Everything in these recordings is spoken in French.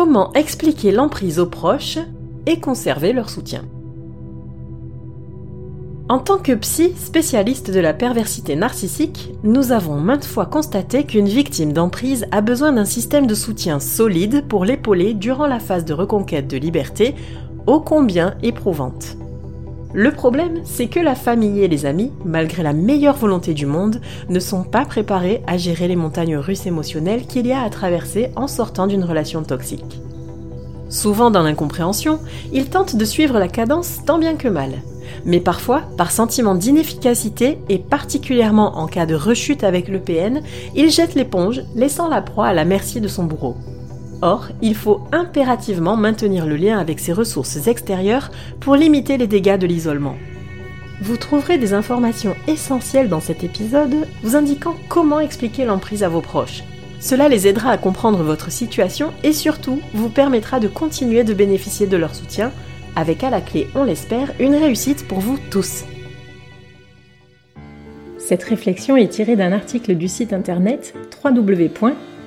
Comment expliquer l'emprise aux proches et conserver leur soutien En tant que psy spécialiste de la perversité narcissique, nous avons maintes fois constaté qu'une victime d'emprise a besoin d'un système de soutien solide pour l'épauler durant la phase de reconquête de liberté, ô combien éprouvante. Le problème, c'est que la famille et les amis, malgré la meilleure volonté du monde, ne sont pas préparés à gérer les montagnes russes émotionnelles qu'il y a à traverser en sortant d'une relation toxique. Souvent dans l'incompréhension, ils tentent de suivre la cadence tant bien que mal. Mais parfois, par sentiment d'inefficacité et particulièrement en cas de rechute avec le PN, ils jettent l'éponge, laissant la proie à la merci de son bourreau. Or, il faut impérativement maintenir le lien avec ses ressources extérieures pour limiter les dégâts de l'isolement. Vous trouverez des informations essentielles dans cet épisode vous indiquant comment expliquer l'emprise à vos proches. Cela les aidera à comprendre votre situation et surtout vous permettra de continuer de bénéficier de leur soutien, avec à la clé, on l'espère, une réussite pour vous tous. Cette réflexion est tirée d'un article du site internet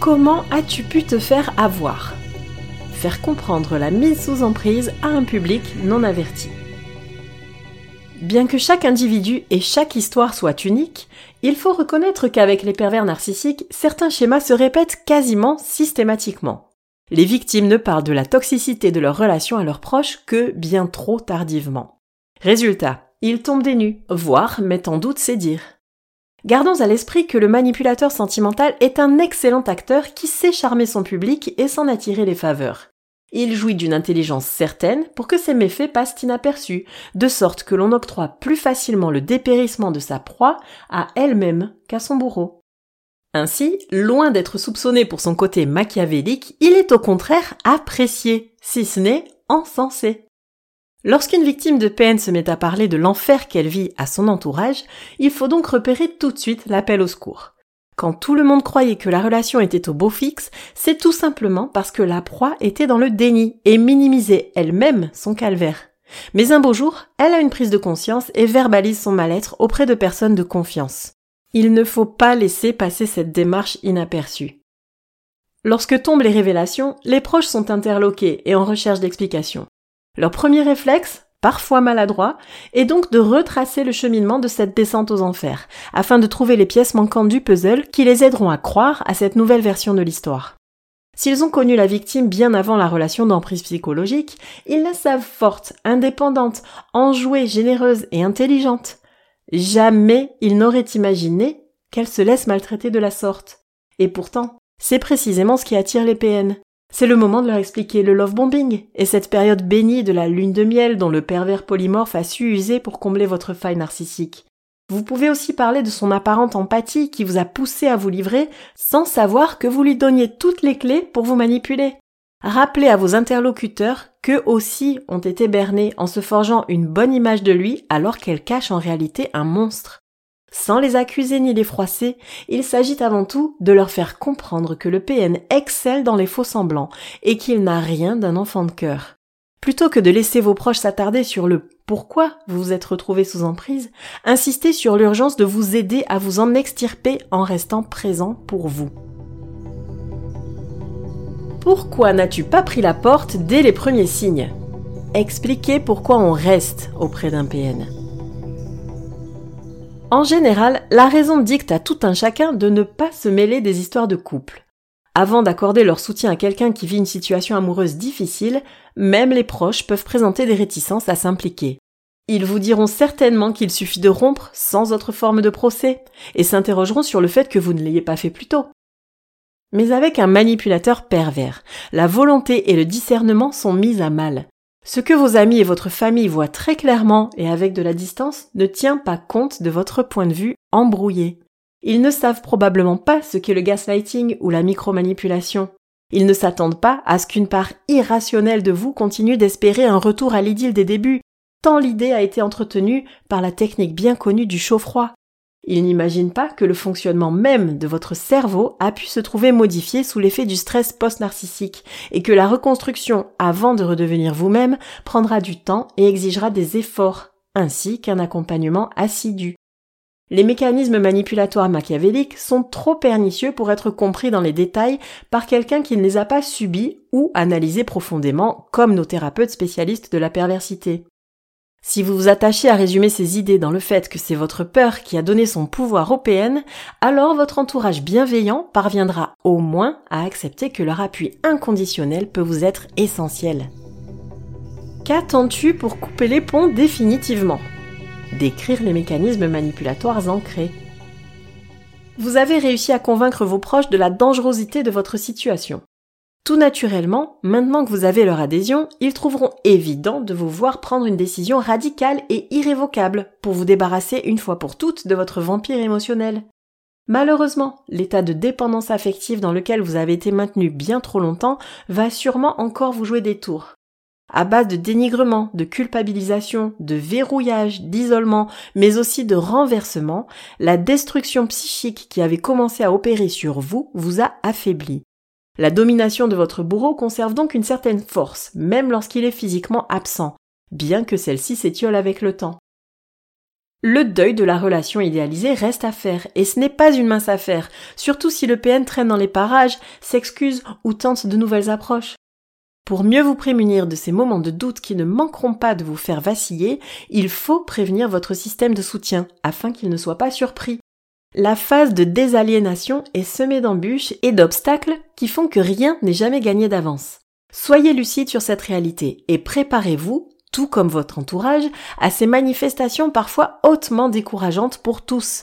Comment as-tu pu te faire avoir? Faire comprendre la mise sous emprise à un public non averti. Bien que chaque individu et chaque histoire soient uniques, il faut reconnaître qu'avec les pervers narcissiques, certains schémas se répètent quasiment systématiquement. Les victimes ne parlent de la toxicité de leur relation à leurs proches que bien trop tardivement. Résultat, ils tombent des voire mettent en doute ses dires. Gardons à l'esprit que le manipulateur sentimental est un excellent acteur qui sait charmer son public et s'en attirer les faveurs. Il jouit d'une intelligence certaine pour que ses méfaits passent inaperçus, de sorte que l'on octroie plus facilement le dépérissement de sa proie à elle-même qu'à son bourreau. Ainsi, loin d'être soupçonné pour son côté machiavélique, il est au contraire apprécié, si ce n'est encensé. Lorsqu'une victime de peine se met à parler de l'enfer qu'elle vit à son entourage, il faut donc repérer tout de suite l'appel au secours. Quand tout le monde croyait que la relation était au beau fixe, c'est tout simplement parce que la proie était dans le déni et minimisait elle-même son calvaire. Mais un beau jour, elle a une prise de conscience et verbalise son mal-être auprès de personnes de confiance. Il ne faut pas laisser passer cette démarche inaperçue. Lorsque tombent les révélations, les proches sont interloqués et en recherche d'explications. Leur premier réflexe, parfois maladroit, est donc de retracer le cheminement de cette descente aux enfers, afin de trouver les pièces manquantes du puzzle qui les aideront à croire à cette nouvelle version de l'histoire. S'ils ont connu la victime bien avant la relation d'emprise psychologique, ils la savent forte, indépendante, enjouée, généreuse et intelligente. Jamais ils n'auraient imaginé qu'elle se laisse maltraiter de la sorte. Et pourtant, c'est précisément ce qui attire les PN. C'est le moment de leur expliquer le love bombing et cette période bénie de la lune de miel dont le pervers polymorphe a su user pour combler votre faille narcissique. Vous pouvez aussi parler de son apparente empathie qui vous a poussé à vous livrer sans savoir que vous lui donniez toutes les clés pour vous manipuler. Rappelez à vos interlocuteurs qu'eux aussi ont été bernés en se forgeant une bonne image de lui alors qu'elle cache en réalité un monstre. Sans les accuser ni les froisser, il s'agit avant tout de leur faire comprendre que le PN excelle dans les faux semblants et qu'il n'a rien d'un enfant de cœur. Plutôt que de laisser vos proches s'attarder sur le pourquoi vous vous êtes retrouvé sous emprise, insistez sur l'urgence de vous aider à vous en extirper en restant présent pour vous. Pourquoi n'as-tu pas pris la porte dès les premiers signes? Expliquez pourquoi on reste auprès d'un PN. En général, la raison dicte à tout un chacun de ne pas se mêler des histoires de couple. Avant d'accorder leur soutien à quelqu'un qui vit une situation amoureuse difficile, même les proches peuvent présenter des réticences à s'impliquer. Ils vous diront certainement qu'il suffit de rompre sans autre forme de procès, et s'interrogeront sur le fait que vous ne l'ayez pas fait plus tôt. Mais avec un manipulateur pervers, la volonté et le discernement sont mis à mal. Ce que vos amis et votre famille voient très clairement et avec de la distance ne tient pas compte de votre point de vue embrouillé. Ils ne savent probablement pas ce qu'est le gaslighting ou la micromanipulation. Ils ne s'attendent pas à ce qu'une part irrationnelle de vous continue d'espérer un retour à l'idylle des débuts, tant l'idée a été entretenue par la technique bien connue du chaud-froid. Ils n'imaginent pas que le fonctionnement même de votre cerveau a pu se trouver modifié sous l'effet du stress post-narcissique et que la reconstruction avant de redevenir vous-même prendra du temps et exigera des efforts, ainsi qu'un accompagnement assidu. Les mécanismes manipulatoires machiavéliques sont trop pernicieux pour être compris dans les détails par quelqu'un qui ne les a pas subis ou analysés profondément comme nos thérapeutes spécialistes de la perversité. Si vous vous attachez à résumer ces idées dans le fait que c'est votre peur qui a donné son pouvoir au PN, alors votre entourage bienveillant parviendra au moins à accepter que leur appui inconditionnel peut vous être essentiel. Qu'attends-tu pour couper les ponts définitivement? Décrire les mécanismes manipulatoires ancrés. Vous avez réussi à convaincre vos proches de la dangerosité de votre situation. Tout naturellement, maintenant que vous avez leur adhésion, ils trouveront évident de vous voir prendre une décision radicale et irrévocable pour vous débarrasser une fois pour toutes de votre vampire émotionnel. Malheureusement, l'état de dépendance affective dans lequel vous avez été maintenu bien trop longtemps va sûrement encore vous jouer des tours. À base de dénigrement, de culpabilisation, de verrouillage, d'isolement, mais aussi de renversement, la destruction psychique qui avait commencé à opérer sur vous vous a affaibli. La domination de votre bourreau conserve donc une certaine force, même lorsqu'il est physiquement absent, bien que celle-ci s'étiole avec le temps. Le deuil de la relation idéalisée reste à faire, et ce n'est pas une mince affaire, surtout si le PN traîne dans les parages, s'excuse ou tente de nouvelles approches. Pour mieux vous prémunir de ces moments de doute qui ne manqueront pas de vous faire vaciller, il faut prévenir votre système de soutien, afin qu'il ne soit pas surpris. La phase de désaliénation est semée d'embûches et d'obstacles qui font que rien n'est jamais gagné d'avance. Soyez lucide sur cette réalité et préparez-vous, tout comme votre entourage, à ces manifestations parfois hautement décourageantes pour tous.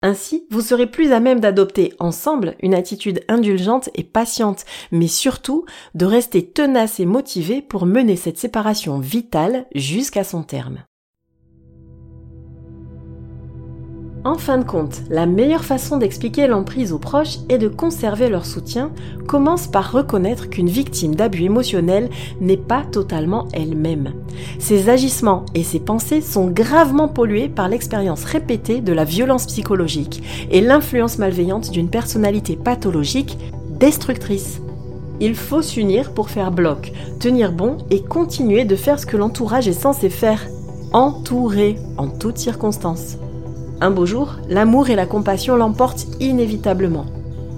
Ainsi, vous serez plus à même d'adopter ensemble une attitude indulgente et patiente, mais surtout de rester tenace et motivé pour mener cette séparation vitale jusqu'à son terme. En fin de compte, la meilleure façon d'expliquer l'emprise aux proches et de conserver leur soutien commence par reconnaître qu'une victime d'abus émotionnels n'est pas totalement elle-même. Ses agissements et ses pensées sont gravement pollués par l'expérience répétée de la violence psychologique et l'influence malveillante d'une personnalité pathologique destructrice. Il faut s'unir pour faire bloc, tenir bon et continuer de faire ce que l'entourage est censé faire, entourer en toutes circonstances. Un beau jour, l'amour et la compassion l'emportent inévitablement.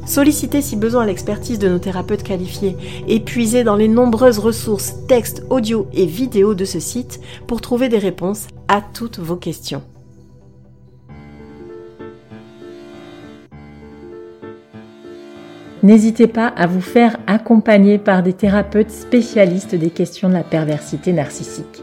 Sollicitez si besoin l'expertise de nos thérapeutes qualifiés et puisez dans les nombreuses ressources textes, audio et vidéos de ce site pour trouver des réponses à toutes vos questions. N'hésitez pas à vous faire accompagner par des thérapeutes spécialistes des questions de la perversité narcissique.